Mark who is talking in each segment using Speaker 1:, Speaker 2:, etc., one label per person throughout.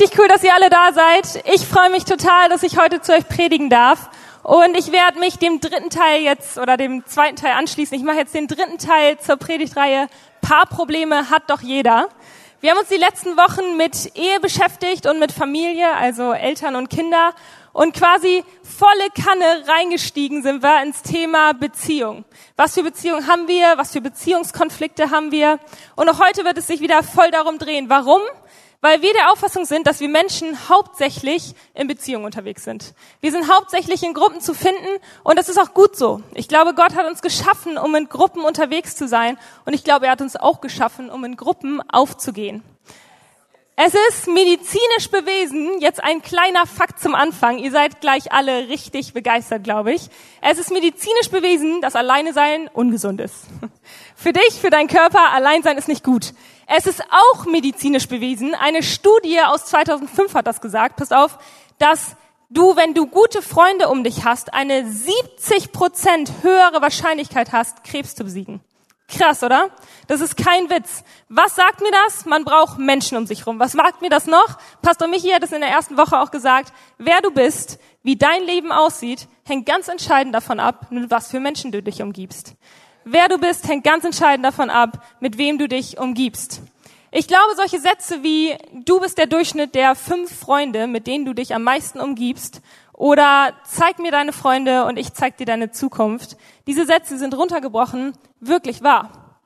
Speaker 1: richtig cool, dass ihr alle da seid. Ich freue mich total, dass ich heute zu euch predigen darf. Und ich werde mich dem dritten Teil jetzt oder dem zweiten Teil anschließen. Ich mache jetzt den dritten Teil zur Predigtreihe Paarprobleme hat doch jeder. Wir haben uns die letzten Wochen mit Ehe beschäftigt und mit Familie, also Eltern und Kinder. Und quasi volle Kanne reingestiegen sind wir ins Thema Beziehung. Was für Beziehungen haben wir? Was für Beziehungskonflikte haben wir? Und auch heute wird es sich wieder voll darum drehen. Warum? Weil wir der Auffassung sind, dass wir Menschen hauptsächlich in Beziehungen unterwegs sind. Wir sind hauptsächlich in Gruppen zu finden und das ist auch gut so. Ich glaube, Gott hat uns geschaffen, um in Gruppen unterwegs zu sein und ich glaube, er hat uns auch geschaffen, um in Gruppen aufzugehen. Es ist medizinisch bewiesen, jetzt ein kleiner Fakt zum Anfang. Ihr seid gleich alle richtig begeistert, glaube ich. Es ist medizinisch bewiesen, dass Alleine sein ungesund ist. Für dich, für deinen Körper, allein sein ist nicht gut. Es ist auch medizinisch bewiesen. Eine Studie aus 2005 hat das gesagt. Pass auf, dass du, wenn du gute Freunde um dich hast, eine 70 Prozent höhere Wahrscheinlichkeit hast, Krebs zu besiegen. Krass, oder? Das ist kein Witz. Was sagt mir das? Man braucht Menschen um sich rum. Was sagt mir das noch? Pastor Michi hat es in der ersten Woche auch gesagt. Wer du bist, wie dein Leben aussieht, hängt ganz entscheidend davon ab, mit was für Menschen du dich umgibst. Wer du bist, hängt ganz entscheidend davon ab, mit wem du dich umgibst. Ich glaube, solche Sätze wie, du bist der Durchschnitt der fünf Freunde, mit denen du dich am meisten umgibst, oder zeig mir deine Freunde und ich zeig dir deine Zukunft. Diese Sätze sind runtergebrochen wirklich wahr.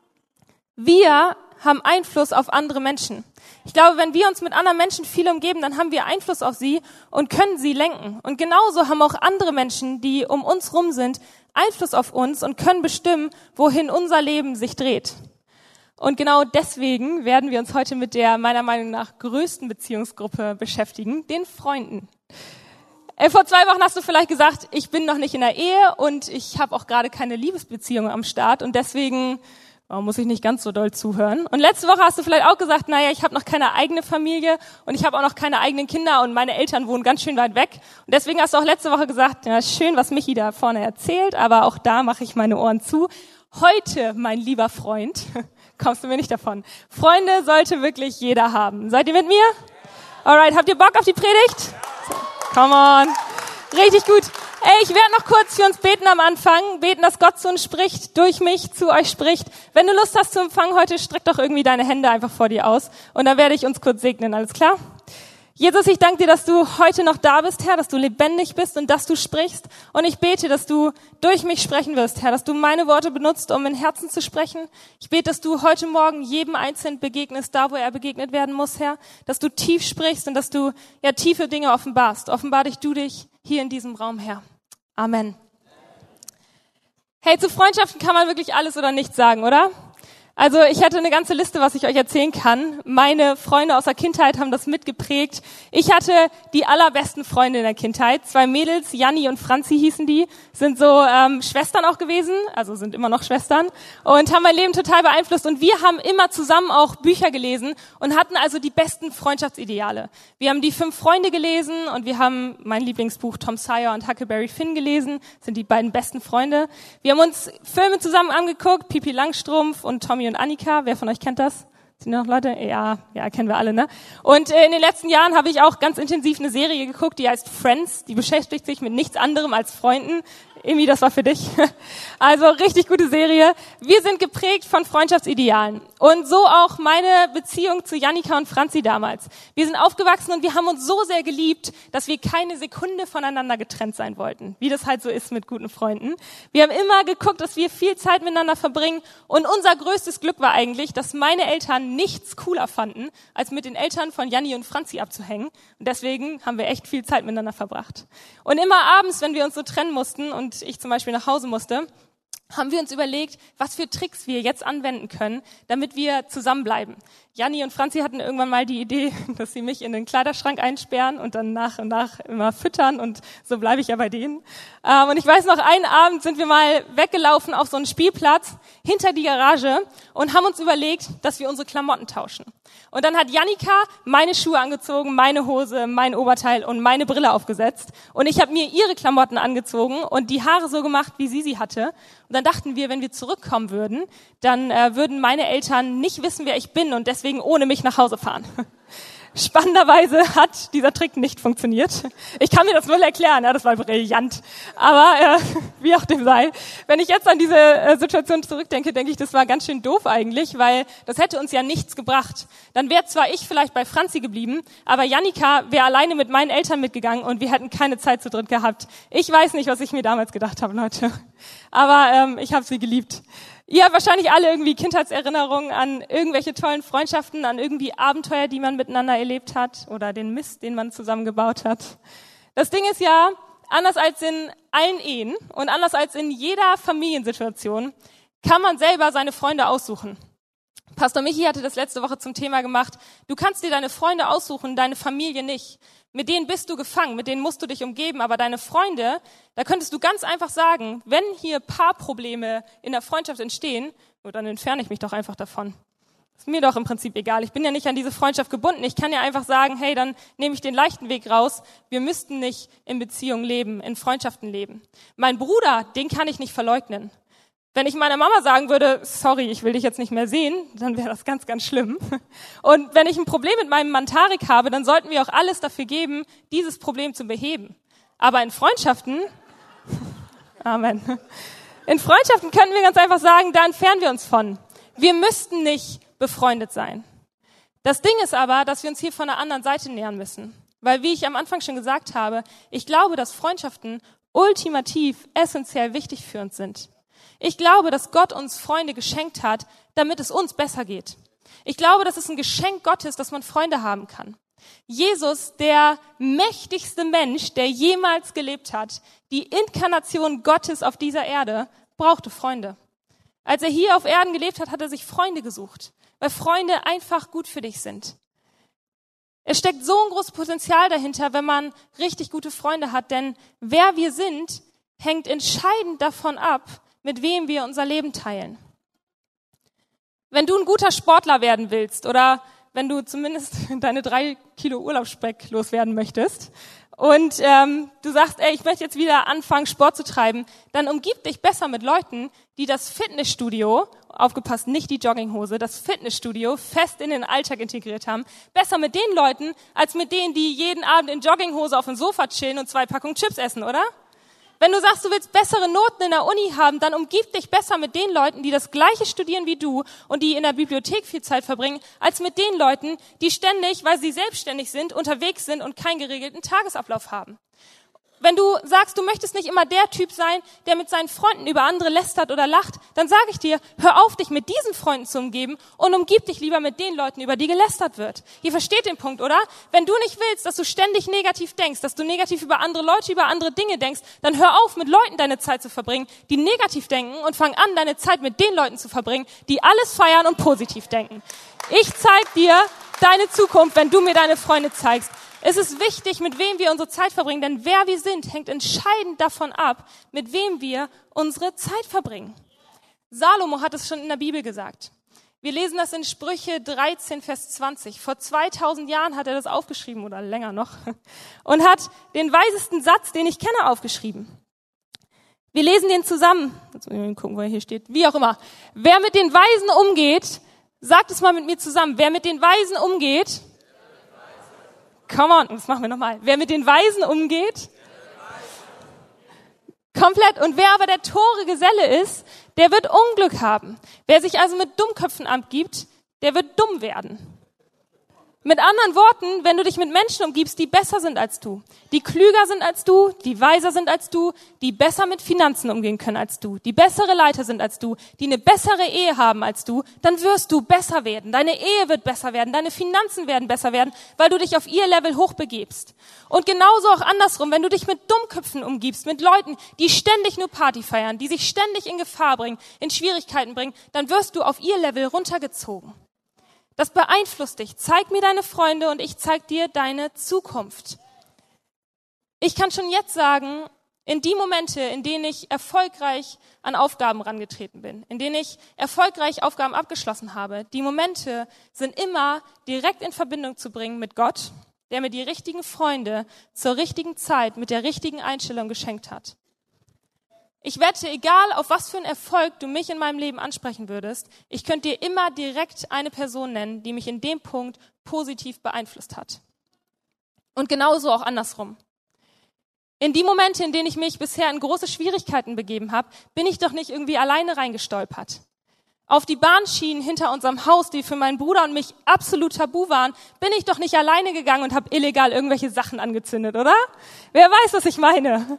Speaker 1: Wir haben Einfluss auf andere Menschen. Ich glaube, wenn wir uns mit anderen Menschen viel umgeben, dann haben wir Einfluss auf sie und können sie lenken. Und genauso haben auch andere Menschen, die um uns rum sind, Einfluss auf uns und können bestimmen, wohin unser Leben sich dreht. Und genau deswegen werden wir uns heute mit der meiner Meinung nach größten Beziehungsgruppe beschäftigen, den Freunden. Äh, vor zwei Wochen hast du vielleicht gesagt, ich bin noch nicht in der Ehe und ich habe auch gerade keine Liebesbeziehung am Start und deswegen oh, muss ich nicht ganz so doll zuhören. Und letzte Woche hast du vielleicht auch gesagt, naja, ich habe noch keine eigene Familie und ich habe auch noch keine eigenen Kinder und meine Eltern wohnen ganz schön weit weg. Und deswegen hast du auch letzte Woche gesagt, ja, schön, was Michi da vorne erzählt, aber auch da mache ich meine Ohren zu. Heute, mein lieber Freund, kommst du mir nicht davon. Freunde sollte wirklich jeder haben. Seid ihr mit mir? Alright, habt ihr Bock auf die Predigt? Come on. Richtig gut. Ey, ich werde noch kurz für uns beten am Anfang. Beten, dass Gott zu uns spricht, durch mich zu euch spricht. Wenn du Lust hast zu empfangen heute, streck doch irgendwie deine Hände einfach vor dir aus. Und dann werde ich uns kurz segnen. Alles klar? Jesus, ich danke dir, dass du heute noch da bist, Herr, dass du lebendig bist und dass du sprichst. Und ich bete, dass du durch mich sprechen wirst, Herr, dass du meine Worte benutzt, um in Herzen zu sprechen. Ich bete, dass du heute Morgen jedem Einzelnen begegnest, da wo er begegnet werden muss, Herr, dass du tief sprichst und dass du ja tiefe Dinge offenbarst. Offenbar dich du dich hier in diesem Raum, Herr. Amen. Hey, zu Freundschaften kann man wirklich alles oder nichts sagen, oder? Also ich hatte eine ganze Liste, was ich euch erzählen kann. Meine Freunde aus der Kindheit haben das mitgeprägt. Ich hatte die allerbesten Freunde in der Kindheit. Zwei Mädels, Janni und Franzi hießen die, sind so ähm, Schwestern auch gewesen, also sind immer noch Schwestern und haben mein Leben total beeinflusst. Und wir haben immer zusammen auch Bücher gelesen und hatten also die besten Freundschaftsideale. Wir haben die fünf Freunde gelesen und wir haben mein Lieblingsbuch Tom Sawyer und Huckleberry Finn gelesen, sind die beiden besten Freunde. Wir haben uns Filme zusammen angeguckt, Pipi Langstrumpf und Tommy und Annika. Wer von euch kennt das? Sind noch Leute? Ja, ja, kennen wir alle, ne? Und äh, in den letzten Jahren habe ich auch ganz intensiv eine Serie geguckt, die heißt Friends. Die beschäftigt sich mit nichts anderem als Freunden. Emi, das war für dich. Also richtig gute Serie. Wir sind geprägt von Freundschaftsidealen. Und so auch meine Beziehung zu Janika und Franzi damals. Wir sind aufgewachsen und wir haben uns so sehr geliebt, dass wir keine Sekunde voneinander getrennt sein wollten. Wie das halt so ist mit guten Freunden. Wir haben immer geguckt, dass wir viel Zeit miteinander verbringen. Und unser größtes Glück war eigentlich, dass meine Eltern nichts cooler fanden, als mit den Eltern von Janni und Franzi abzuhängen. Und deswegen haben wir echt viel Zeit miteinander verbracht. Und immer abends, wenn wir uns so trennen mussten und und ich zum Beispiel nach Hause musste, haben wir uns überlegt, was für Tricks wir jetzt anwenden können, damit wir zusammenbleiben. Janni und Franzi hatten irgendwann mal die Idee, dass sie mich in den Kleiderschrank einsperren und dann nach und nach immer füttern und so bleibe ich ja bei denen. Ähm, und ich weiß noch, einen Abend sind wir mal weggelaufen auf so einen Spielplatz hinter die Garage und haben uns überlegt, dass wir unsere Klamotten tauschen. Und dann hat Jannika meine Schuhe angezogen, meine Hose, mein Oberteil und meine Brille aufgesetzt. Und ich habe mir ihre Klamotten angezogen und die Haare so gemacht, wie sie sie hatte. Und dann dachten wir, wenn wir zurückkommen würden, dann äh, würden meine Eltern nicht wissen, wer ich bin und deswegen ohne mich nach Hause fahren. Spannenderweise hat dieser Trick nicht funktioniert. Ich kann mir das wohl erklären, ja, das war brillant. Aber äh, wie auch dem sei, wenn ich jetzt an diese äh, Situation zurückdenke, denke ich, das war ganz schön doof eigentlich, weil das hätte uns ja nichts gebracht. Dann wäre zwar ich vielleicht bei Franzi geblieben, aber Janika wäre alleine mit meinen Eltern mitgegangen und wir hätten keine Zeit zu dritt gehabt. Ich weiß nicht, was ich mir damals gedacht habe, Leute. Aber ähm, ich habe sie geliebt. Ihr habt wahrscheinlich alle irgendwie Kindheitserinnerungen an irgendwelche tollen Freundschaften, an irgendwie Abenteuer, die man miteinander erlebt hat oder den Mist, den man zusammengebaut hat. Das Ding ist ja, anders als in allen Ehen und anders als in jeder Familiensituation, kann man selber seine Freunde aussuchen. Pastor Michi hatte das letzte Woche zum Thema gemacht. Du kannst dir deine Freunde aussuchen, deine Familie nicht. Mit denen bist du gefangen, mit denen musst du dich umgeben, aber deine Freunde, da könntest du ganz einfach sagen, wenn hier Paarprobleme in der Freundschaft entstehen, dann entferne ich mich doch einfach davon. Ist mir doch im Prinzip egal. Ich bin ja nicht an diese Freundschaft gebunden. Ich kann ja einfach sagen, hey, dann nehme ich den leichten Weg raus. Wir müssten nicht in Beziehungen leben, in Freundschaften leben. Mein Bruder, den kann ich nicht verleugnen. Wenn ich meiner Mama sagen würde, sorry, ich will dich jetzt nicht mehr sehen, dann wäre das ganz, ganz schlimm. Und wenn ich ein Problem mit meinem Mann Tarek habe, dann sollten wir auch alles dafür geben, dieses Problem zu beheben. Aber in Freundschaften, Amen. In Freundschaften können wir ganz einfach sagen, da entfernen wir uns von. Wir müssten nicht befreundet sein. Das Ding ist aber, dass wir uns hier von der anderen Seite nähern müssen. Weil, wie ich am Anfang schon gesagt habe, ich glaube, dass Freundschaften ultimativ essentiell wichtig für uns sind. Ich glaube, dass Gott uns Freunde geschenkt hat, damit es uns besser geht. Ich glaube, dass es ein Geschenk Gottes, dass man Freunde haben kann. Jesus, der mächtigste Mensch, der jemals gelebt hat, die Inkarnation Gottes auf dieser Erde, brauchte Freunde. Als er hier auf Erden gelebt hat, hat er sich Freunde gesucht, weil Freunde einfach gut für dich sind. Es steckt so ein großes Potenzial dahinter, wenn man richtig gute Freunde hat, denn wer wir sind, hängt entscheidend davon ab, mit wem wir unser Leben teilen. Wenn du ein guter Sportler werden willst oder wenn du zumindest deine drei Kilo Urlaubsspeck loswerden möchtest und ähm, du sagst, ey, ich möchte jetzt wieder anfangen, Sport zu treiben, dann umgib dich besser mit Leuten, die das Fitnessstudio, aufgepasst, nicht die Jogginghose, das Fitnessstudio fest in den Alltag integriert haben. Besser mit den Leuten, als mit denen, die jeden Abend in Jogginghose auf dem Sofa chillen und zwei Packungen Chips essen, oder? Wenn du sagst, du willst bessere Noten in der Uni haben, dann umgib dich besser mit den Leuten, die das Gleiche studieren wie du und die in der Bibliothek viel Zeit verbringen, als mit den Leuten, die ständig, weil sie selbstständig sind, unterwegs sind und keinen geregelten Tagesablauf haben wenn du sagst, du möchtest nicht immer der Typ sein, der mit seinen Freunden über andere lästert oder lacht, dann sage ich dir, hör auf, dich mit diesen Freunden zu umgeben und umgib dich lieber mit den Leuten, über die gelästert wird. Ihr versteht den Punkt, oder? Wenn du nicht willst, dass du ständig negativ denkst, dass du negativ über andere Leute, über andere Dinge denkst, dann hör auf, mit Leuten deine Zeit zu verbringen, die negativ denken und fang an, deine Zeit mit den Leuten zu verbringen, die alles feiern und positiv denken. Ich zeig dir deine Zukunft, wenn du mir deine Freunde zeigst. Es ist wichtig, mit wem wir unsere Zeit verbringen, denn wer wir sind, hängt entscheidend davon ab, mit wem wir unsere Zeit verbringen. Salomo hat es schon in der Bibel gesagt. Wir lesen das in Sprüche 13, Vers 20. Vor 2000 Jahren hat er das aufgeschrieben oder länger noch und hat den weisesten Satz, den ich kenne, aufgeschrieben. Wir lesen den zusammen. Jetzt muss ich gucken, wo er hier steht. Wie auch immer. Wer mit den Weisen umgeht, sagt es mal mit mir zusammen. Wer mit den Weisen umgeht, Come on, das machen wir nochmal. Wer mit den Weisen umgeht, komplett. Und wer aber der tore Geselle ist, der wird Unglück haben. Wer sich also mit Dummköpfen abgibt, der wird dumm werden. Mit anderen Worten, wenn du dich mit Menschen umgibst, die besser sind als du, die klüger sind als du, die weiser sind als du, die besser mit Finanzen umgehen können als du, die bessere Leiter sind als du, die eine bessere Ehe haben als du, dann wirst du besser werden. Deine Ehe wird besser werden, deine Finanzen werden besser werden, weil du dich auf ihr Level hochbegibst. Und genauso auch andersrum, wenn du dich mit Dummköpfen umgibst, mit Leuten, die ständig nur Party feiern, die sich ständig in Gefahr bringen, in Schwierigkeiten bringen, dann wirst du auf ihr Level runtergezogen. Das beeinflusst dich. Zeig mir deine Freunde und ich zeig dir deine Zukunft. Ich kann schon jetzt sagen, in die Momente, in denen ich erfolgreich an Aufgaben rangetreten bin, in denen ich erfolgreich Aufgaben abgeschlossen habe, die Momente sind immer direkt in Verbindung zu bringen mit Gott, der mir die richtigen Freunde zur richtigen Zeit mit der richtigen Einstellung geschenkt hat. Ich wette, egal auf was für einen Erfolg du mich in meinem Leben ansprechen würdest, ich könnte dir immer direkt eine Person nennen, die mich in dem Punkt positiv beeinflusst hat. Und genauso auch andersrum. In die Momente, in denen ich mich bisher in große Schwierigkeiten begeben habe, bin ich doch nicht irgendwie alleine reingestolpert. Auf die Bahnschienen hinter unserem Haus, die für meinen Bruder und mich absolut tabu waren, bin ich doch nicht alleine gegangen und habe illegal irgendwelche Sachen angezündet, oder? Wer weiß, was ich meine?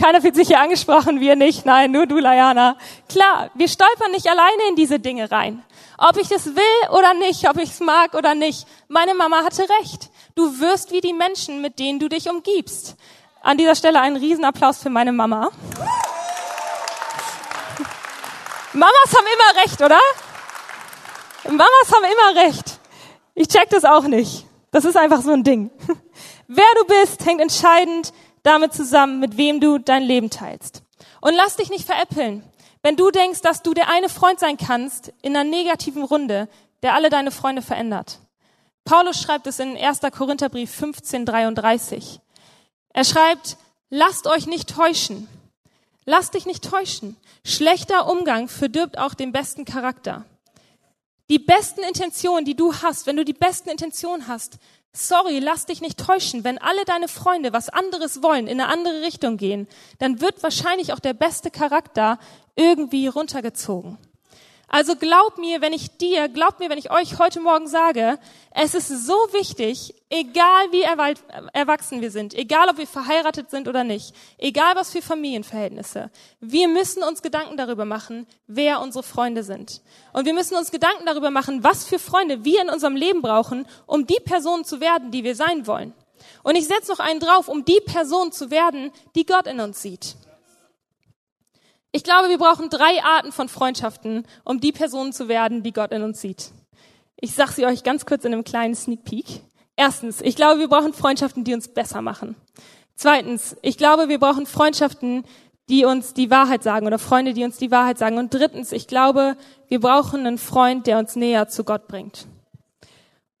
Speaker 1: Keiner fühlt sich hier angesprochen, wir nicht. Nein, nur du, Layana. Klar, wir stolpern nicht alleine in diese Dinge rein. Ob ich es will oder nicht, ob ich es mag oder nicht. Meine Mama hatte recht. Du wirst wie die Menschen, mit denen du dich umgibst. An dieser Stelle einen Riesenapplaus für meine Mama. Mamas haben immer recht, oder? Mamas haben immer recht. Ich check das auch nicht. Das ist einfach so ein Ding. Wer du bist, hängt entscheidend damit zusammen, mit wem du dein Leben teilst. Und lass dich nicht veräppeln. Wenn du denkst, dass du der eine Freund sein kannst in einer negativen Runde, der alle deine Freunde verändert. Paulus schreibt es in 1. Korintherbrief 1533. Er schreibt, lasst euch nicht täuschen. Lasst dich nicht täuschen. Schlechter Umgang verdirbt auch den besten Charakter. Die besten Intentionen, die du hast, wenn du die besten Intentionen hast, sorry, lass dich nicht täuschen. Wenn alle deine Freunde was anderes wollen, in eine andere Richtung gehen, dann wird wahrscheinlich auch der beste Charakter irgendwie runtergezogen. Also glaub mir, wenn ich dir, glaub mir, wenn ich euch heute Morgen sage, es ist so wichtig, egal wie erwachsen wir sind, egal ob wir verheiratet sind oder nicht, egal was für Familienverhältnisse, wir müssen uns Gedanken darüber machen, wer unsere Freunde sind. Und wir müssen uns Gedanken darüber machen, was für Freunde wir in unserem Leben brauchen, um die Person zu werden, die wir sein wollen. Und ich setze noch einen drauf, um die Person zu werden, die Gott in uns sieht. Ich glaube, wir brauchen drei Arten von Freundschaften, um die Personen zu werden, die Gott in uns sieht. Ich sage sie euch ganz kurz in einem kleinen Sneak Peek. Erstens, ich glaube, wir brauchen Freundschaften, die uns besser machen. Zweitens, ich glaube, wir brauchen Freundschaften, die uns die Wahrheit sagen oder Freunde, die uns die Wahrheit sagen. Und drittens, ich glaube, wir brauchen einen Freund, der uns näher zu Gott bringt.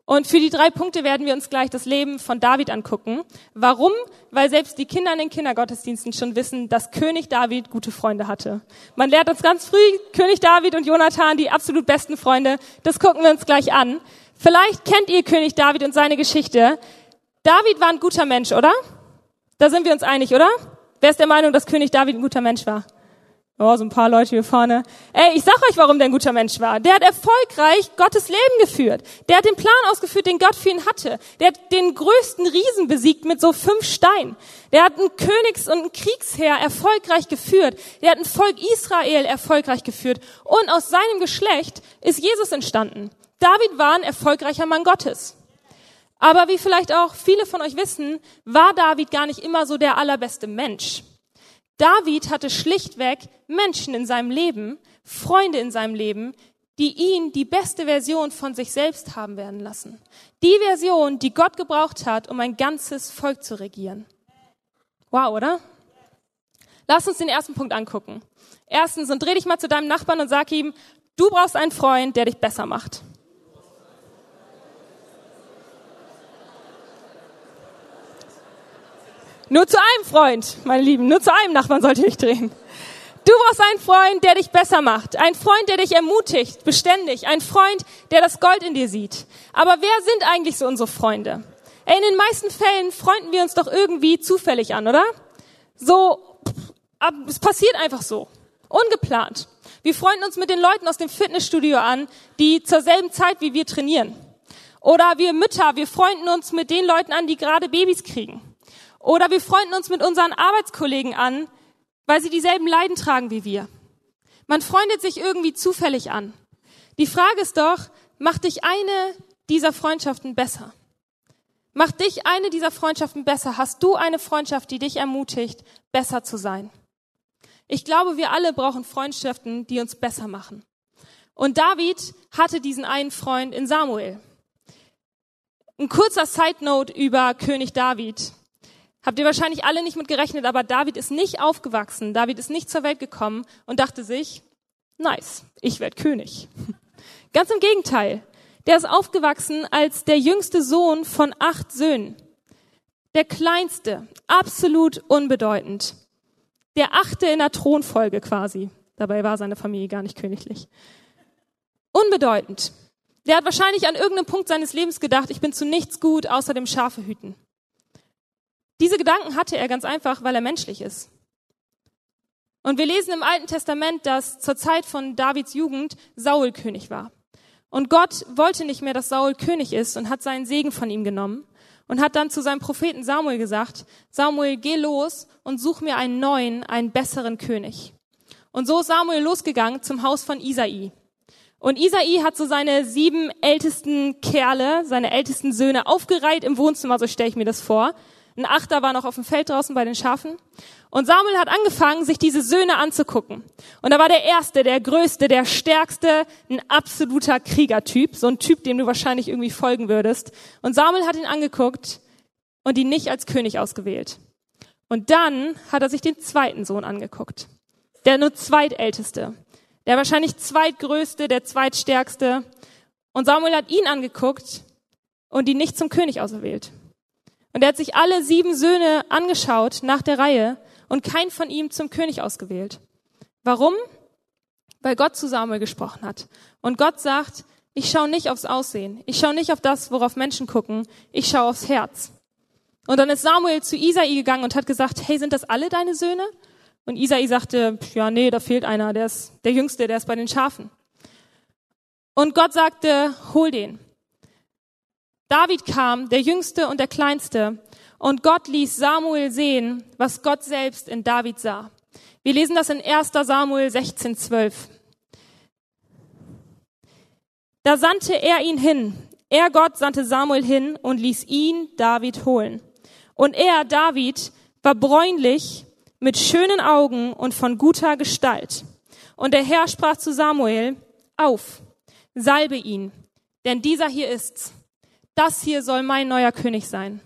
Speaker 1: Und für die drei Punkte werden wir uns gleich das Leben von David angucken. Warum? Weil selbst die Kinder in den Kindergottesdiensten schon wissen, dass König David gute Freunde hatte. Man lernt uns ganz früh König David und Jonathan, die absolut besten Freunde. Das gucken wir uns gleich an. Vielleicht kennt ihr König David und seine Geschichte. David war ein guter Mensch, oder? Da sind wir uns einig, oder? Wer ist der Meinung, dass König David ein guter Mensch war? Oh, so ein paar Leute hier vorne. Ey, ich sag euch, warum der ein guter Mensch war. Der hat erfolgreich Gottes Leben geführt. Der hat den Plan ausgeführt, den Gott für ihn hatte. Der hat den größten Riesen besiegt mit so fünf Steinen. Der hat ein Königs- und ein Kriegsheer erfolgreich geführt. Der hat ein Volk Israel erfolgreich geführt. Und aus seinem Geschlecht ist Jesus entstanden. David war ein erfolgreicher Mann Gottes. Aber wie vielleicht auch viele von euch wissen, war David gar nicht immer so der allerbeste Mensch. David hatte schlichtweg Menschen in seinem Leben, Freunde in seinem Leben, die ihn die beste Version von sich selbst haben werden lassen. Die Version, die Gott gebraucht hat, um ein ganzes Volk zu regieren. Wow, oder? Lass uns den ersten Punkt angucken. Erstens, und dreh dich mal zu deinem Nachbarn und sag ihm, du brauchst einen Freund, der dich besser macht. Nur zu einem Freund, meine Lieben, nur zu einem Nachbarn sollte ich drehen. Du brauchst einen Freund, der dich besser macht. Ein Freund, der dich ermutigt, beständig. Ein Freund, der das Gold in dir sieht. Aber wer sind eigentlich so unsere Freunde? Ey, in den meisten Fällen freunden wir uns doch irgendwie zufällig an, oder? So, es passiert einfach so. Ungeplant. Wir freunden uns mit den Leuten aus dem Fitnessstudio an, die zur selben Zeit wie wir trainieren. Oder wir Mütter, wir freunden uns mit den Leuten an, die gerade Babys kriegen. Oder wir freunden uns mit unseren Arbeitskollegen an, weil sie dieselben Leiden tragen wie wir. Man freundet sich irgendwie zufällig an. Die Frage ist doch, macht dich eine dieser Freundschaften besser? Macht dich eine dieser Freundschaften besser? Hast du eine Freundschaft, die dich ermutigt, besser zu sein? Ich glaube, wir alle brauchen Freundschaften, die uns besser machen. Und David hatte diesen einen Freund in Samuel. Ein kurzer Side Note über König David. Habt ihr wahrscheinlich alle nicht mit gerechnet, aber David ist nicht aufgewachsen, David ist nicht zur Welt gekommen und dachte sich, nice, ich werde König. Ganz im Gegenteil. Der ist aufgewachsen als der jüngste Sohn von acht Söhnen. Der kleinste, absolut unbedeutend. Der achte in der Thronfolge quasi. Dabei war seine Familie gar nicht königlich. Unbedeutend. Der hat wahrscheinlich an irgendeinem Punkt seines Lebens gedacht, ich bin zu nichts gut, außer dem Schafe hüten. Diese Gedanken hatte er ganz einfach, weil er menschlich ist. Und wir lesen im Alten Testament, dass zur Zeit von Davids Jugend Saul König war. Und Gott wollte nicht mehr, dass Saul König ist und hat seinen Segen von ihm genommen und hat dann zu seinem Propheten Samuel gesagt, Samuel, geh los und such mir einen neuen, einen besseren König. Und so ist Samuel losgegangen zum Haus von Isai. Und Isai hat so seine sieben ältesten Kerle, seine ältesten Söhne aufgereiht im Wohnzimmer, so stelle ich mir das vor. Ein Achter war noch auf dem Feld draußen bei den Schafen. Und Samuel hat angefangen, sich diese Söhne anzugucken. Und da war der Erste, der Größte, der Stärkste, ein absoluter Kriegertyp. So ein Typ, dem du wahrscheinlich irgendwie folgen würdest. Und Samuel hat ihn angeguckt und ihn nicht als König ausgewählt. Und dann hat er sich den zweiten Sohn angeguckt. Der nur zweitälteste. Der wahrscheinlich zweitgrößte, der zweitstärkste. Und Samuel hat ihn angeguckt und ihn nicht zum König auserwählt. Und er hat sich alle sieben Söhne angeschaut nach der Reihe und kein von ihm zum König ausgewählt. Warum? Weil Gott zu Samuel gesprochen hat. Und Gott sagt, ich schaue nicht aufs Aussehen. Ich schaue nicht auf das, worauf Menschen gucken. Ich schaue aufs Herz. Und dann ist Samuel zu Isai gegangen und hat gesagt, hey, sind das alle deine Söhne? Und Isai sagte, ja, nee, da fehlt einer, der ist der Jüngste, der ist bei den Schafen. Und Gott sagte, hol den. David kam, der Jüngste und der Kleinste, und Gott ließ Samuel sehen, was Gott selbst in David sah. Wir lesen das in 1. Samuel 16, 12. Da sandte er ihn hin. Er, Gott, sandte Samuel hin und ließ ihn, David, holen. Und er, David, war bräunlich, mit schönen Augen und von guter Gestalt. Und der Herr sprach zu Samuel, auf, salbe ihn, denn dieser hier ist's das hier soll mein neuer König sein.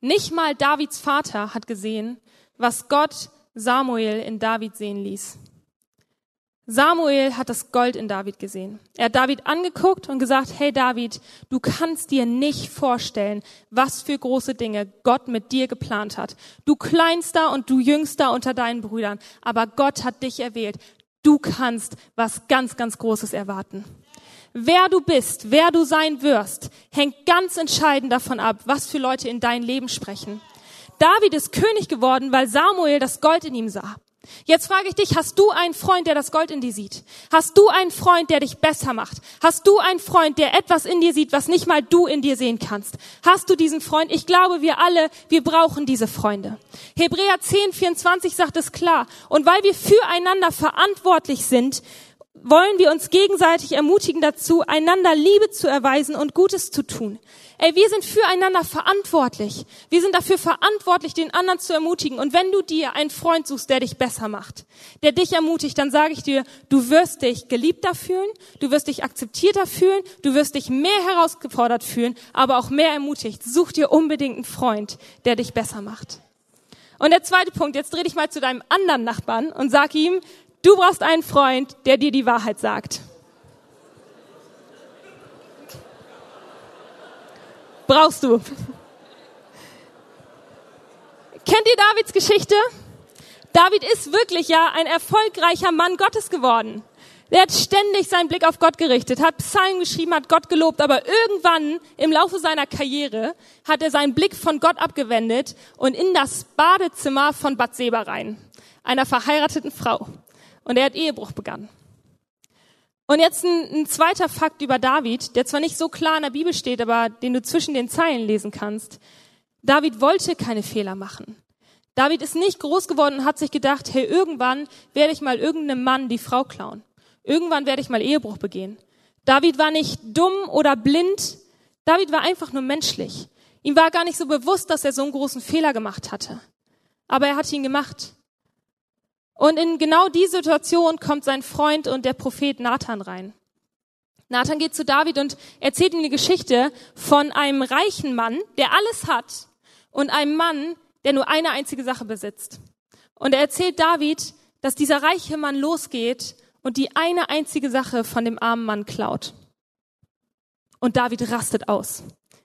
Speaker 1: Nicht mal Davids Vater hat gesehen, was Gott Samuel in David sehen ließ. Samuel hat das Gold in David gesehen. Er hat David angeguckt und gesagt, hey David, du kannst dir nicht vorstellen, was für große Dinge Gott mit dir geplant hat. Du kleinster und du jüngster unter deinen Brüdern, aber Gott hat dich erwählt. Du kannst was ganz, ganz Großes erwarten. Wer du bist, wer du sein wirst, hängt ganz entscheidend davon ab, was für Leute in dein Leben sprechen. David ist König geworden, weil Samuel das Gold in ihm sah. Jetzt frage ich dich, hast du einen Freund, der das Gold in dir sieht? Hast du einen Freund, der dich besser macht? Hast du einen Freund, der etwas in dir sieht, was nicht mal du in dir sehen kannst? Hast du diesen Freund? Ich glaube, wir alle, wir brauchen diese Freunde. Hebräer 10, 24 sagt es klar. Und weil wir füreinander verantwortlich sind, wollen wir uns gegenseitig ermutigen dazu, einander Liebe zu erweisen und Gutes zu tun. Ey, wir sind füreinander verantwortlich. Wir sind dafür verantwortlich, den anderen zu ermutigen. Und wenn du dir einen Freund suchst, der dich besser macht, der dich ermutigt, dann sage ich dir, du wirst dich geliebter fühlen, du wirst dich akzeptierter fühlen, du wirst dich mehr herausgefordert fühlen, aber auch mehr ermutigt. Such dir unbedingt einen Freund, der dich besser macht. Und der zweite Punkt, jetzt dreh dich mal zu deinem anderen Nachbarn und sag ihm, Du brauchst einen Freund, der dir die Wahrheit sagt. Brauchst du. Kennt ihr Davids Geschichte? David ist wirklich ja ein erfolgreicher Mann Gottes geworden. Er hat ständig seinen Blick auf Gott gerichtet, hat Psalmen geschrieben, hat Gott gelobt, aber irgendwann im Laufe seiner Karriere hat er seinen Blick von Gott abgewendet und in das Badezimmer von Bathseba rein, einer verheirateten Frau und er hat Ehebruch begangen. Und jetzt ein, ein, zweiter Fakt über David, der zwar nicht so klar in der Bibel steht, aber den du zwischen den Zeilen lesen kannst. David wollte keine Fehler machen. David ist nicht groß geworden und hat sich gedacht, hey, irgendwann werde ich mal irgendeinem Mann die Frau klauen. Irgendwann werde ich mal Ehebruch begehen. David war nicht dumm oder blind. David war einfach nur menschlich. Ihm war gar nicht so bewusst, dass er so einen großen Fehler gemacht hatte. Aber er hat ihn gemacht. Und in genau die Situation kommt sein Freund und der Prophet Nathan rein. Nathan geht zu David und erzählt ihm die Geschichte von einem reichen Mann, der alles hat, und einem Mann, der nur eine einzige Sache besitzt. Und er erzählt David, dass dieser reiche Mann losgeht und die eine einzige Sache von dem armen Mann klaut. Und David rastet aus.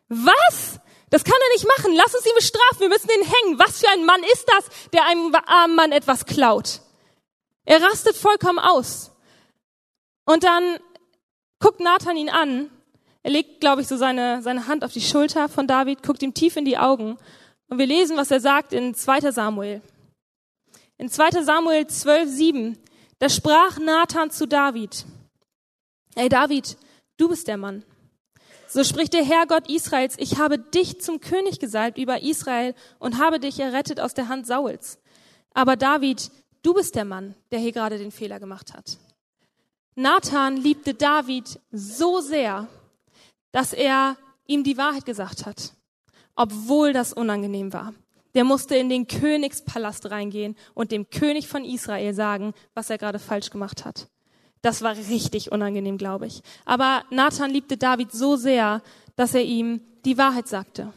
Speaker 1: Was? Das kann er nicht machen. Lass uns ihn bestrafen. Wir müssen ihn hängen. Was für ein Mann ist das, der einem armen Mann etwas klaut? Er rastet vollkommen aus. Und dann guckt Nathan ihn an. Er legt, glaube ich, so seine, seine Hand auf die Schulter von David, guckt ihm tief in die Augen. Und wir lesen, was er sagt in 2 Samuel. In 2 Samuel 12, 7, da sprach Nathan zu David. Ey David, du bist der Mann. So spricht der Herr Gott Israels, ich habe dich zum König gesalbt über Israel und habe dich errettet aus der Hand Sauls. Aber David, du bist der Mann, der hier gerade den Fehler gemacht hat. Nathan liebte David so sehr, dass er ihm die Wahrheit gesagt hat, obwohl das unangenehm war. Der musste in den Königspalast reingehen und dem König von Israel sagen, was er gerade falsch gemacht hat. Das war richtig unangenehm, glaube ich. Aber Nathan liebte David so sehr, dass er ihm die Wahrheit sagte.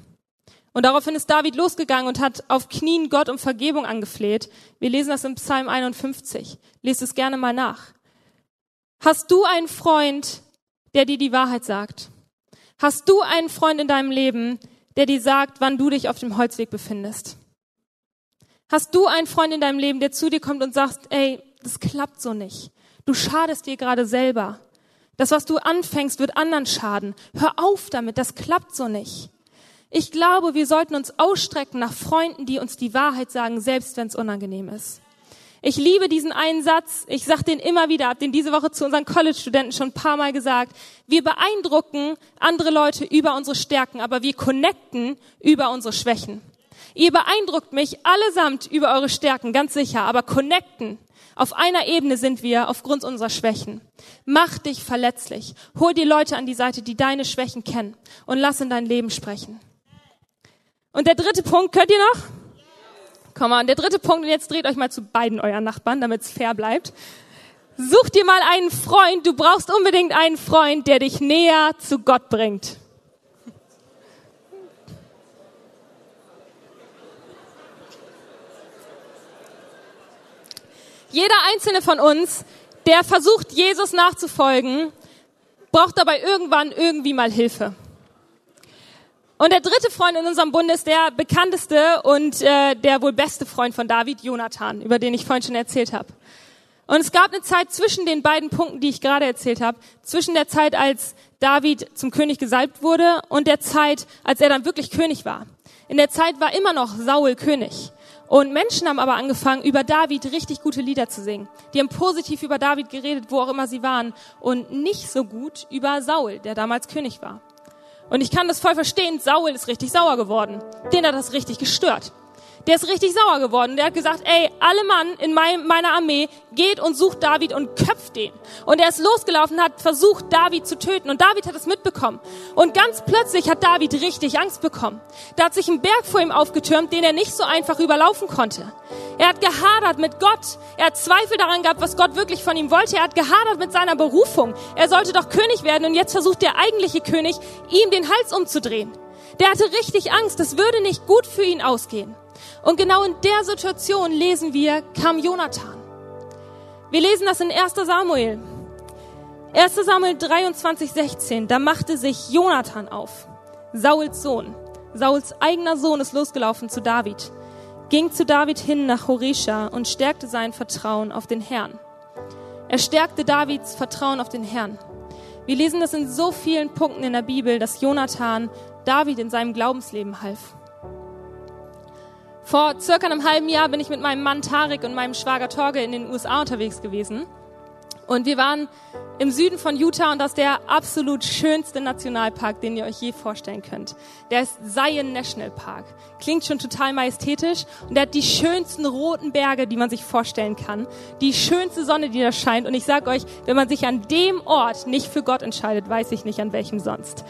Speaker 1: Und daraufhin ist David losgegangen und hat auf Knien Gott um Vergebung angefleht. Wir lesen das im Psalm 51. Lest es gerne mal nach. Hast du einen Freund, der dir die Wahrheit sagt? Hast du einen Freund in deinem Leben, der dir sagt, wann du dich auf dem Holzweg befindest? Hast du einen Freund in deinem Leben, der zu dir kommt und sagt, ey, das klappt so nicht. Du schadest dir gerade selber. Das, was du anfängst, wird anderen schaden. Hör auf damit, das klappt so nicht. Ich glaube, wir sollten uns ausstrecken nach Freunden, die uns die Wahrheit sagen, selbst wenn es unangenehm ist. Ich liebe diesen einen Satz. Ich sage den immer wieder, habe den diese Woche zu unseren College-Studenten schon ein paar Mal gesagt. Wir beeindrucken andere Leute über unsere Stärken, aber wir connecten über unsere Schwächen. Ihr beeindruckt mich allesamt über eure Stärken, ganz sicher, aber connecten auf einer Ebene sind wir aufgrund unserer Schwächen. Mach dich verletzlich. Hol die Leute an die Seite, die deine Schwächen kennen und lass in dein Leben sprechen. Und der dritte Punkt, könnt ihr noch? Komm mal, der dritte Punkt, und jetzt dreht euch mal zu beiden euren Nachbarn, damit es fair bleibt. Such dir mal einen Freund, du brauchst unbedingt einen Freund, der dich näher zu Gott bringt. Jeder einzelne von uns, der versucht, Jesus nachzufolgen, braucht dabei irgendwann irgendwie mal Hilfe. Und der dritte Freund in unserem Bund ist der bekannteste und äh, der wohl beste Freund von David, Jonathan, über den ich vorhin schon erzählt habe. Und es gab eine Zeit zwischen den beiden Punkten, die ich gerade erzählt habe, zwischen der Zeit, als David zum König gesalbt wurde und der Zeit, als er dann wirklich König war. In der Zeit war immer noch Saul König. Und Menschen haben aber angefangen, über David richtig gute Lieder zu singen. Die haben positiv über David geredet, wo auch immer sie waren. Und nicht so gut über Saul, der damals König war. Und ich kann das voll verstehen. Saul ist richtig sauer geworden. Den hat das richtig gestört der ist richtig sauer geworden. Der hat gesagt, ey, alle Mann in mein, meiner Armee geht und sucht David und köpft den. Und er ist losgelaufen, hat versucht, David zu töten. Und David hat es mitbekommen. Und ganz plötzlich hat David richtig Angst bekommen. Da hat sich ein Berg vor ihm aufgetürmt, den er nicht so einfach überlaufen konnte. Er hat gehadert mit Gott. Er hat Zweifel daran gehabt, was Gott wirklich von ihm wollte. Er hat gehadert mit seiner Berufung. Er sollte doch König werden und jetzt versucht der eigentliche König, ihm den Hals umzudrehen. Der hatte richtig Angst. Das würde nicht gut für ihn ausgehen. Und genau in der Situation lesen wir, kam Jonathan. Wir lesen das in 1 Samuel. 1 Samuel 23, 16. Da machte sich Jonathan auf, Sauls Sohn. Sauls eigener Sohn ist losgelaufen zu David, ging zu David hin nach Horesha und stärkte sein Vertrauen auf den Herrn. Er stärkte Davids Vertrauen auf den Herrn. Wir lesen das in so vielen Punkten in der Bibel, dass Jonathan David in seinem Glaubensleben half. Vor circa einem halben Jahr bin ich mit meinem Mann Tarek und meinem Schwager Torge in den USA unterwegs gewesen. Und wir waren im Süden von Utah und das ist der absolut schönste Nationalpark, den ihr euch je vorstellen könnt. Der ist Zion National Park. Klingt schon total majestätisch und der hat die schönsten roten Berge, die man sich vorstellen kann. Die schönste Sonne, die da scheint. Und ich sage euch, wenn man sich an dem Ort nicht für Gott entscheidet, weiß ich nicht an welchem sonst.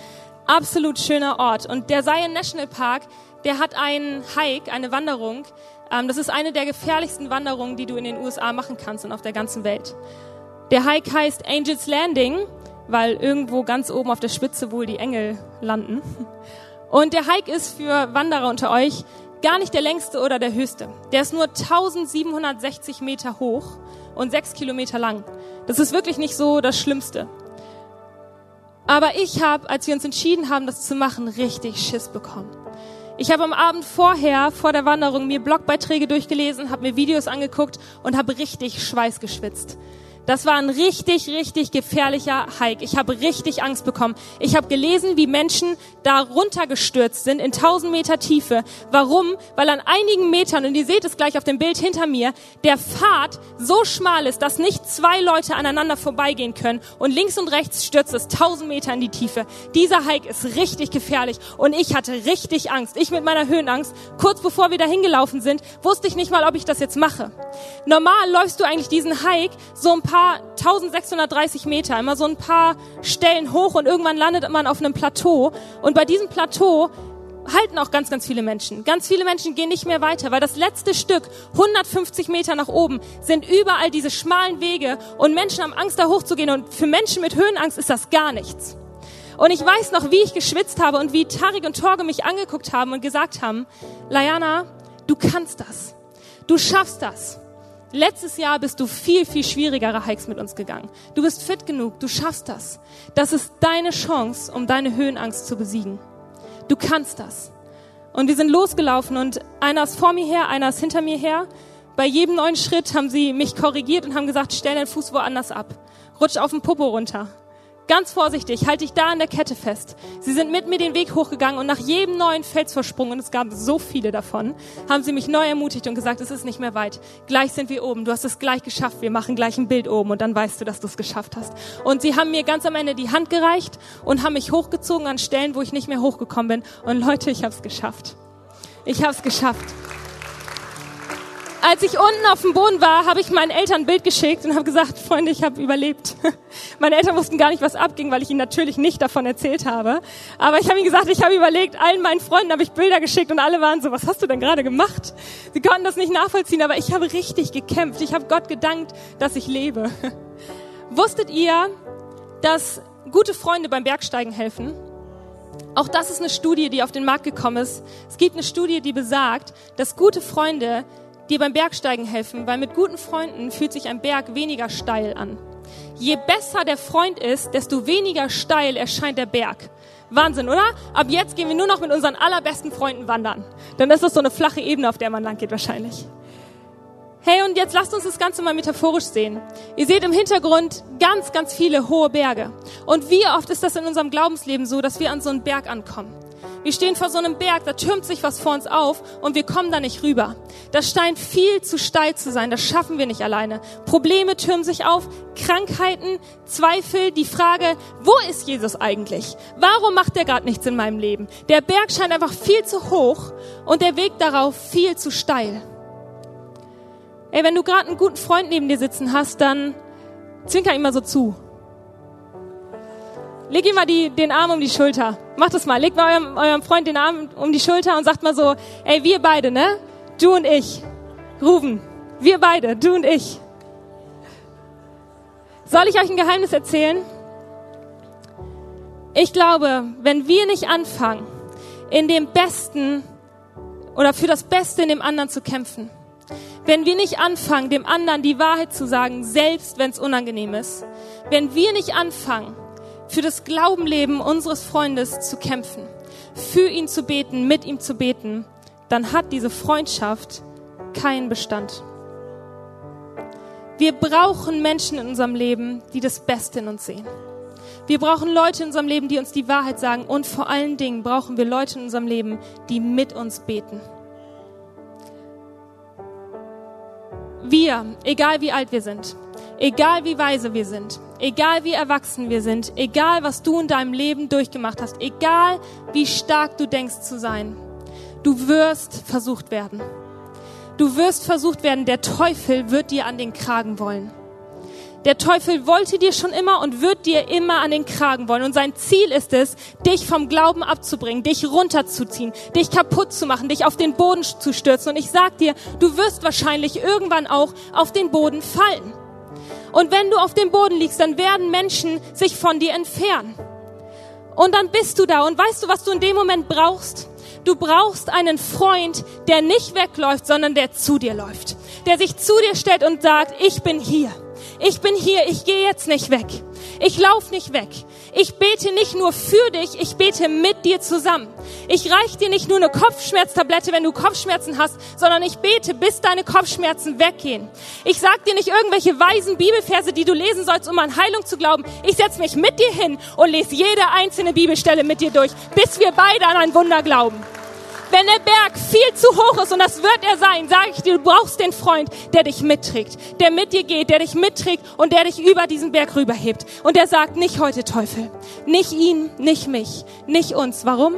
Speaker 1: Absolut schöner Ort. Und der Zion National Park der hat einen Hike, eine Wanderung. Ähm, das ist eine der gefährlichsten Wanderungen, die du in den USA machen kannst und auf der ganzen Welt. Der Hike heißt Angels Landing, weil irgendwo ganz oben auf der Spitze wohl die Engel landen. Und der Hike ist für Wanderer unter euch gar nicht der längste oder der höchste. Der ist nur 1760 Meter hoch und sechs Kilometer lang. Das ist wirklich nicht so das Schlimmste. Aber ich habe, als wir uns entschieden haben, das zu machen, richtig Schiss bekommen. Ich habe am Abend vorher, vor der Wanderung, mir Blogbeiträge durchgelesen, habe mir Videos angeguckt und habe richtig Schweiß geschwitzt. Das war ein richtig, richtig gefährlicher Hike. Ich habe richtig Angst bekommen. Ich habe gelesen, wie Menschen da runtergestürzt sind in 1000 Meter Tiefe. Warum? Weil an einigen Metern, und ihr seht es gleich auf dem Bild hinter mir, der Pfad so schmal ist, dass nicht zwei Leute aneinander vorbeigehen können. Und links und rechts stürzt es 1000 Meter in die Tiefe. Dieser Hike ist richtig gefährlich. Und ich hatte richtig Angst. Ich mit meiner Höhenangst, kurz bevor wir da hingelaufen sind, wusste ich nicht mal, ob ich das jetzt mache. Normal läufst du eigentlich diesen Hike so ein paar paar 1630 Meter, immer so ein paar Stellen hoch und irgendwann landet man auf einem Plateau. Und bei diesem Plateau halten auch ganz, ganz viele Menschen. Ganz viele Menschen gehen nicht mehr weiter, weil das letzte Stück, 150 Meter nach oben, sind überall diese schmalen Wege und Menschen haben Angst, da hochzugehen. Und für Menschen mit Höhenangst ist das gar nichts. Und ich weiß noch, wie ich geschwitzt habe und wie Tarik und Torge mich angeguckt haben und gesagt haben, Layana, du kannst das. Du schaffst das. Letztes Jahr bist du viel, viel schwierigere Hikes mit uns gegangen. Du bist fit genug, du schaffst das. Das ist deine Chance, um deine Höhenangst zu besiegen. Du kannst das. Und wir sind losgelaufen und einer ist vor mir her, einer ist hinter mir her. Bei jedem neuen Schritt haben sie mich korrigiert und haben gesagt, stell deinen Fuß woanders ab. Rutsch auf den Popo runter. Ganz vorsichtig, halte dich da an der Kette fest. Sie sind mit mir den Weg hochgegangen und nach jedem neuen Felsvorsprung, und es gab so viele davon, haben sie mich neu ermutigt und gesagt, es ist nicht mehr weit. Gleich sind wir oben. Du hast es gleich geschafft. Wir machen gleich ein Bild oben und dann weißt du, dass du es geschafft hast. Und sie haben mir ganz am Ende die Hand gereicht und haben mich hochgezogen an Stellen, wo ich nicht mehr hochgekommen bin. Und Leute, ich habe es geschafft. Ich habe es geschafft. Als ich unten auf dem Boden war, habe ich meinen Eltern ein Bild geschickt und habe gesagt, Freunde, ich habe überlebt. Meine Eltern wussten gar nicht, was abging, weil ich ihnen natürlich nicht davon erzählt habe. Aber ich habe ihnen gesagt, ich habe überlegt, allen meinen Freunden habe ich Bilder geschickt und alle waren so, was hast du denn gerade gemacht? Sie konnten das nicht nachvollziehen, aber ich habe richtig gekämpft. Ich habe Gott gedankt, dass ich lebe. Wusstet ihr, dass gute Freunde beim Bergsteigen helfen? Auch das ist eine Studie, die auf den Markt gekommen ist. Es gibt eine Studie, die besagt, dass gute Freunde dir beim Bergsteigen helfen, weil mit guten Freunden fühlt sich ein Berg weniger steil an. Je besser der Freund ist, desto weniger steil erscheint der Berg. Wahnsinn, oder? Ab jetzt gehen wir nur noch mit unseren allerbesten Freunden wandern. Dann ist das so eine flache Ebene, auf der man lang geht wahrscheinlich. Hey, und jetzt lasst uns das Ganze mal metaphorisch sehen. Ihr seht im Hintergrund ganz, ganz viele hohe Berge. Und wie oft ist das in unserem Glaubensleben so, dass wir an so einen Berg ankommen? Wir stehen vor so einem Berg, da türmt sich was vor uns auf und wir kommen da nicht rüber. Das scheint viel zu steil zu sein, das schaffen wir nicht alleine. Probleme türmen sich auf, Krankheiten, Zweifel, die Frage, wo ist Jesus eigentlich? Warum macht er gerade nichts in meinem Leben? Der Berg scheint einfach viel zu hoch und der Weg darauf viel zu steil. Ey, wenn du gerade einen guten Freund neben dir sitzen hast, dann zwinker ihm mal so zu. Leg ihm mal die, den Arm um die Schulter. Macht das mal. Legt mal eurem, eurem Freund den Arm um die Schulter und sagt mal so, ey, wir beide, ne? Du und ich. Rufen. Wir beide, du und ich. Soll ich euch ein Geheimnis erzählen? Ich glaube, wenn wir nicht anfangen, in dem Besten oder für das Beste in dem anderen zu kämpfen, wenn wir nicht anfangen, dem anderen die Wahrheit zu sagen, selbst wenn es unangenehm ist, wenn wir nicht anfangen, für das Glaubenleben unseres Freundes zu kämpfen, für ihn zu beten, mit ihm zu beten, dann hat diese Freundschaft keinen Bestand. Wir brauchen Menschen in unserem Leben, die das Beste in uns sehen. Wir brauchen Leute in unserem Leben, die uns die Wahrheit sagen. Und vor allen Dingen brauchen wir Leute in unserem Leben, die mit uns beten. Wir, egal wie alt wir sind, egal wie weise wir sind, Egal wie erwachsen wir sind, egal was du in deinem Leben durchgemacht hast, egal wie stark du denkst zu sein, du wirst versucht werden. Du wirst versucht werden, der Teufel wird dir an den Kragen wollen. Der Teufel wollte dir schon immer und wird dir immer an den Kragen wollen. Und sein Ziel ist es, dich vom Glauben abzubringen, dich runterzuziehen, dich kaputt zu machen, dich auf den Boden zu stürzen. Und ich sag dir, du wirst wahrscheinlich irgendwann auch auf den Boden fallen. Und wenn du auf dem Boden liegst, dann werden Menschen sich von dir entfernen. Und dann bist du da. Und weißt du, was du in dem Moment brauchst? Du brauchst einen Freund, der nicht wegläuft, sondern der zu dir läuft. Der sich zu dir stellt und sagt, ich bin hier. Ich bin hier. Ich gehe jetzt nicht weg. Ich lauf nicht weg. Ich bete nicht nur für dich, ich bete mit dir zusammen. Ich reich dir nicht nur eine Kopfschmerztablette, wenn du Kopfschmerzen hast, sondern ich bete, bis deine Kopfschmerzen weggehen. Ich sag dir nicht irgendwelche weisen Bibelverse, die du lesen sollst, um an Heilung zu glauben. Ich setz mich mit dir hin und lese jede einzelne Bibelstelle mit dir durch, bis wir beide an ein Wunder glauben. Wenn der Berg viel zu hoch ist, und das wird er sein, sage ich dir, du brauchst den Freund, der dich mitträgt, der mit dir geht, der dich mitträgt und der dich über diesen Berg rüberhebt. Und der sagt, nicht heute Teufel, nicht ihn, nicht mich, nicht uns. Warum?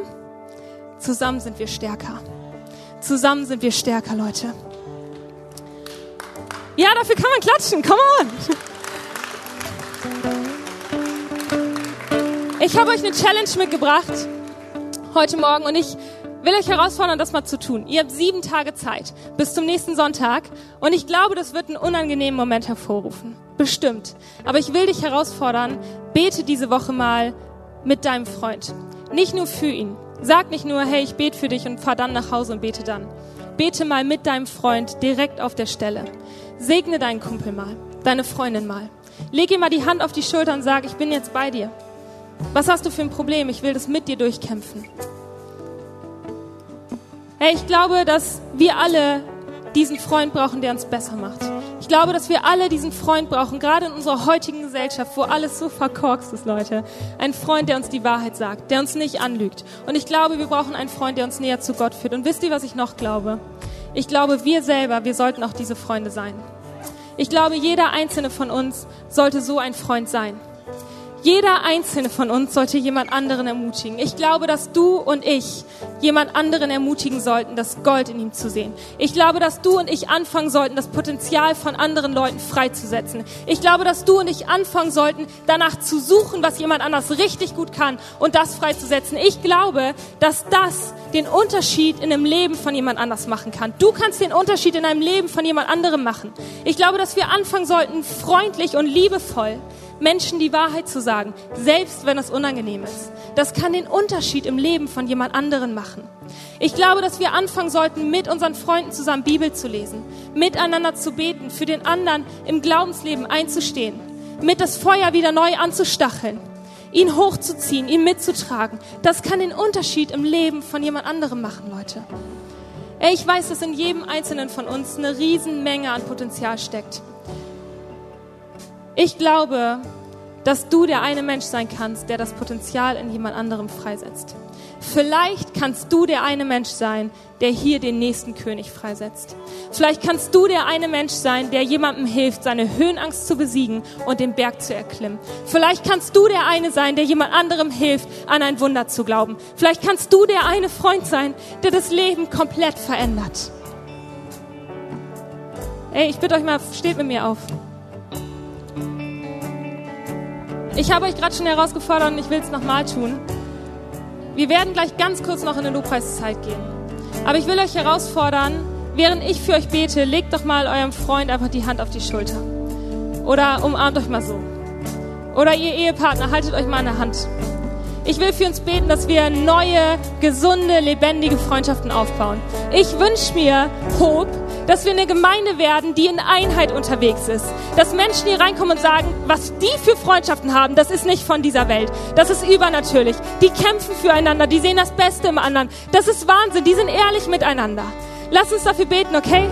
Speaker 1: Zusammen sind wir stärker. Zusammen sind wir stärker, Leute. Ja, dafür kann man klatschen. Come on. Ich habe euch eine Challenge mitgebracht heute Morgen und ich will euch herausfordern, das mal zu tun. Ihr habt sieben Tage Zeit bis zum nächsten Sonntag und ich glaube, das wird einen unangenehmen Moment hervorrufen. Bestimmt. Aber ich will dich herausfordern, bete diese Woche mal mit deinem Freund. Nicht nur für ihn. Sag nicht nur, hey, ich bete für dich und fahr dann nach Hause und bete dann. Bete mal mit deinem Freund direkt auf der Stelle. Segne deinen Kumpel mal, deine Freundin mal. Leg ihm mal die Hand auf die Schulter und sag, ich bin jetzt bei dir. Was hast du für ein Problem? Ich will das mit dir durchkämpfen. Hey, ich glaube, dass wir alle diesen Freund brauchen, der uns besser macht. Ich glaube, dass wir alle diesen Freund brauchen, gerade in unserer heutigen Gesellschaft, wo alles so verkorkst ist, Leute. Ein Freund, der uns die Wahrheit sagt, der uns nicht anlügt. Und ich glaube, wir brauchen einen Freund, der uns näher zu Gott führt. Und wisst ihr, was ich noch glaube? Ich glaube, wir selber, wir sollten auch diese Freunde sein. Ich glaube, jeder einzelne von uns sollte so ein Freund sein. Jeder einzelne von uns sollte jemand anderen ermutigen. Ich glaube, dass du und ich jemand anderen ermutigen sollten, das Gold in ihm zu sehen. Ich glaube, dass du und ich anfangen sollten, das Potenzial von anderen Leuten freizusetzen. Ich glaube, dass du und ich anfangen sollten, danach zu suchen, was jemand anders richtig gut kann und das freizusetzen. Ich glaube, dass das den Unterschied in dem Leben von jemand anders machen kann. Du kannst den Unterschied in einem Leben von jemand anderem machen. Ich glaube, dass wir anfangen sollten, freundlich und liebevoll Menschen die Wahrheit zu sagen, selbst wenn es unangenehm ist. Das kann den Unterschied im Leben von jemand anderen machen. Ich glaube, dass wir anfangen sollten, mit unseren Freunden zusammen Bibel zu lesen, miteinander zu beten, für den anderen im Glaubensleben einzustehen, mit das Feuer wieder neu anzustacheln, ihn hochzuziehen, ihn mitzutragen. Das kann den Unterschied im Leben von jemand anderem machen, Leute. Ich weiß, dass in jedem Einzelnen von uns eine Riesenmenge an Potenzial steckt. Ich glaube, dass du der eine Mensch sein kannst, der das Potenzial in jemand anderem freisetzt. Vielleicht kannst du der eine Mensch sein, der hier den nächsten König freisetzt. Vielleicht kannst du der eine Mensch sein, der jemandem hilft, seine Höhenangst zu besiegen und den Berg zu erklimmen. Vielleicht kannst du der eine sein, der jemand anderem hilft, an ein Wunder zu glauben. Vielleicht kannst du der eine Freund sein, der das Leben komplett verändert. Ey, ich bitte euch mal, steht mit mir auf. Ich habe euch gerade schon herausgefordert und ich will es nochmal tun. Wir werden gleich ganz kurz noch in eine Lobpreiszeit gehen. Aber ich will euch herausfordern, während ich für euch bete, legt doch mal eurem Freund einfach die Hand auf die Schulter. Oder umarmt euch mal so. Oder ihr Ehepartner, haltet euch mal der Hand. Ich will für uns beten, dass wir neue, gesunde, lebendige Freundschaften aufbauen. Ich wünsche mir Hope, dass wir eine Gemeinde werden, die in Einheit unterwegs ist. Dass Menschen hier reinkommen und sagen, was die für Freundschaften haben, das ist nicht von dieser Welt. Das ist übernatürlich. Die kämpfen füreinander, die sehen das Beste im anderen. Das ist Wahnsinn, die sind ehrlich miteinander. Lass uns dafür beten, okay?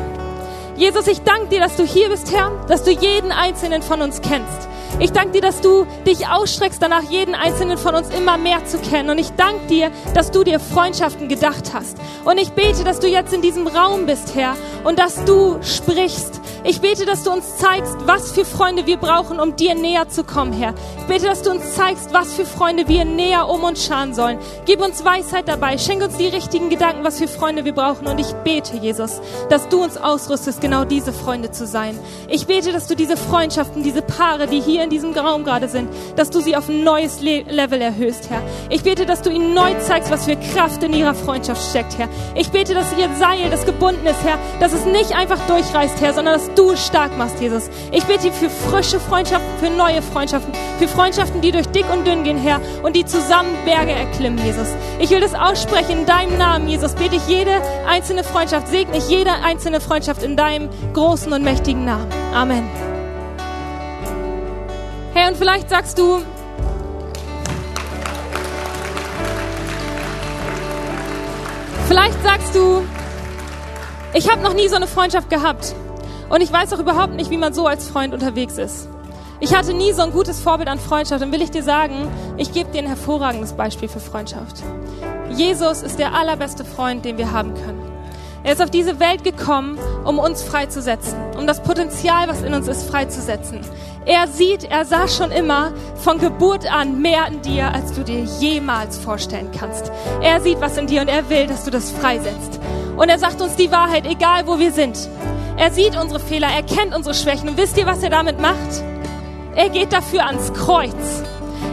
Speaker 1: Jesus, ich danke dir, dass du hier bist, Herr, dass du jeden einzelnen von uns kennst. Ich danke dir, dass du dich ausstreckst, danach jeden einzelnen von uns immer mehr zu kennen. Und ich danke dir, dass du dir Freundschaften gedacht hast. Und ich bete, dass du jetzt in diesem Raum bist, Herr, und dass du sprichst. Ich bete, dass du uns zeigst, was für Freunde wir brauchen, um dir näher zu kommen, Herr. Ich bete, dass du uns zeigst, was für Freunde wir näher um uns scharen sollen. Gib uns Weisheit dabei. Schenk uns die richtigen Gedanken, was für Freunde wir brauchen. Und ich bete, Jesus, dass du uns ausrüstest, genau diese Freunde zu sein. Ich bete, dass du diese Freundschaften, diese Paare, die hier in diesem Raum gerade sind, dass du sie auf ein neues Le Level erhöhst, Herr. Ich bete, dass du ihnen neu zeigst, was für Kraft in ihrer Freundschaft steckt, Herr. Ich bete, dass ihr Seil, das gebunden ist, Herr, dass es nicht einfach durchreißt, Herr, sondern dass du es stark machst, Jesus. Ich bete für frische Freundschaften, für neue Freundschaften, für Freundschaften, die durch dick und dünn gehen, Herr, und die zusammen Berge erklimmen, Jesus. Ich will das aussprechen in deinem Namen, Jesus. Bete ich jede einzelne Freundschaft, segne ich jede einzelne Freundschaft in deinem großen und mächtigen Namen. Amen. Und vielleicht sagst du, vielleicht sagst du, ich habe noch nie so eine Freundschaft gehabt. Und ich weiß auch überhaupt nicht, wie man so als Freund unterwegs ist. Ich hatte nie so ein gutes Vorbild an Freundschaft. Und will ich dir sagen, ich gebe dir ein hervorragendes Beispiel für Freundschaft. Jesus ist der allerbeste Freund, den wir haben können. Er ist auf diese Welt gekommen, um uns freizusetzen, um das Potenzial, was in uns ist, freizusetzen. Er sieht, er sah schon immer von Geburt an mehr in dir, als du dir jemals vorstellen kannst. Er sieht was in dir und er will, dass du das freisetzt. Und er sagt uns die Wahrheit, egal wo wir sind. Er sieht unsere Fehler, er kennt unsere Schwächen. Und wisst ihr, was er damit macht? Er geht dafür ans Kreuz.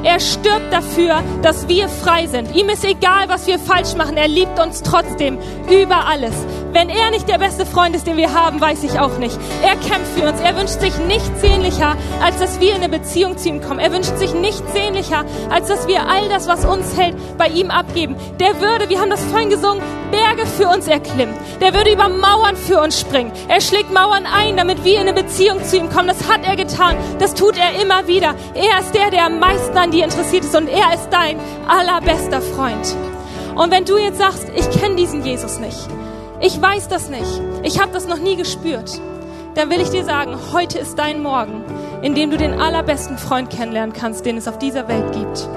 Speaker 1: Er stirbt dafür, dass wir frei sind. Ihm ist egal, was wir falsch machen. Er liebt uns trotzdem über alles. Wenn er nicht der beste Freund ist, den wir haben, weiß ich auch nicht. Er kämpft für uns. Er wünscht sich nichts sehnlicher, als dass wir in eine Beziehung zu ihm kommen. Er wünscht sich nichts sehnlicher, als dass wir all das, was uns hält, bei ihm abgeben. Der würde, wir haben das vorhin gesungen, Berge für uns erklimmen. Der würde über Mauern für uns springen. Er schlägt Mauern ein, damit wir in eine Beziehung zu ihm kommen. Das hat er getan. Das tut er immer wieder. Er ist der, der am meisten an dir interessiert ist und er ist dein allerbester Freund. Und wenn du jetzt sagst, ich kenne diesen Jesus nicht, ich weiß das nicht, ich habe das noch nie gespürt, dann will ich dir sagen, heute ist dein Morgen, in dem du den allerbesten Freund kennenlernen kannst, den es auf dieser Welt gibt.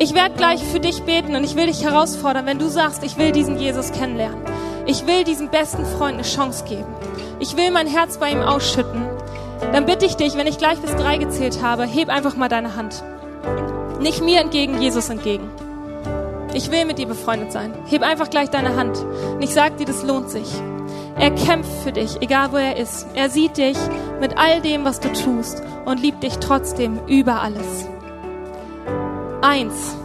Speaker 1: Ich werde gleich für dich beten und ich will dich herausfordern, wenn du sagst, ich will diesen Jesus kennenlernen. Ich will diesem besten Freund eine Chance geben. Ich will mein Herz bei ihm ausschütten dann bitte ich dich, wenn ich gleich bis drei gezählt habe, heb einfach mal deine Hand. Nicht mir entgegen, Jesus entgegen. Ich will mit dir befreundet sein. Heb einfach gleich deine Hand. Und ich sag dir, das lohnt sich. Er kämpft für dich, egal wo er ist. Er sieht dich mit all dem, was du tust und liebt dich trotzdem über alles. Eins.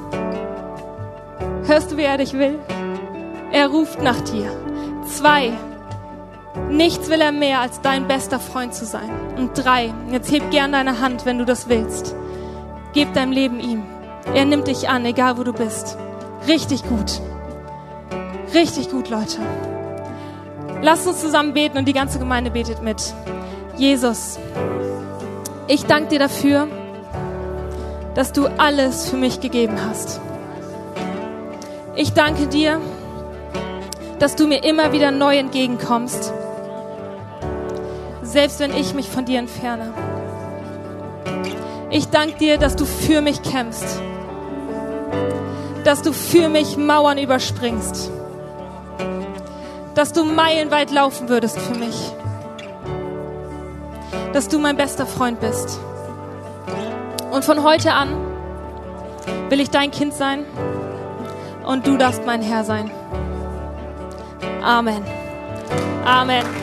Speaker 1: Hörst du, wie er dich will? Er ruft nach dir. Zwei. Nichts will er mehr, als dein bester Freund zu sein. Und drei, jetzt heb gern deine Hand, wenn du das willst. Gib dein Leben ihm. Er nimmt dich an, egal wo du bist. Richtig gut. Richtig gut, Leute. Lasst uns zusammen beten und die ganze Gemeinde betet mit. Jesus, ich danke dir dafür, dass du alles für mich gegeben hast. Ich danke dir, dass du mir immer wieder neu entgegenkommst selbst wenn ich mich von dir entferne. Ich danke dir, dass du für mich kämpfst, dass du für mich Mauern überspringst, dass du meilenweit laufen würdest für mich, dass du mein bester Freund bist. Und von heute an will ich dein Kind sein und du darfst mein Herr sein. Amen. Amen.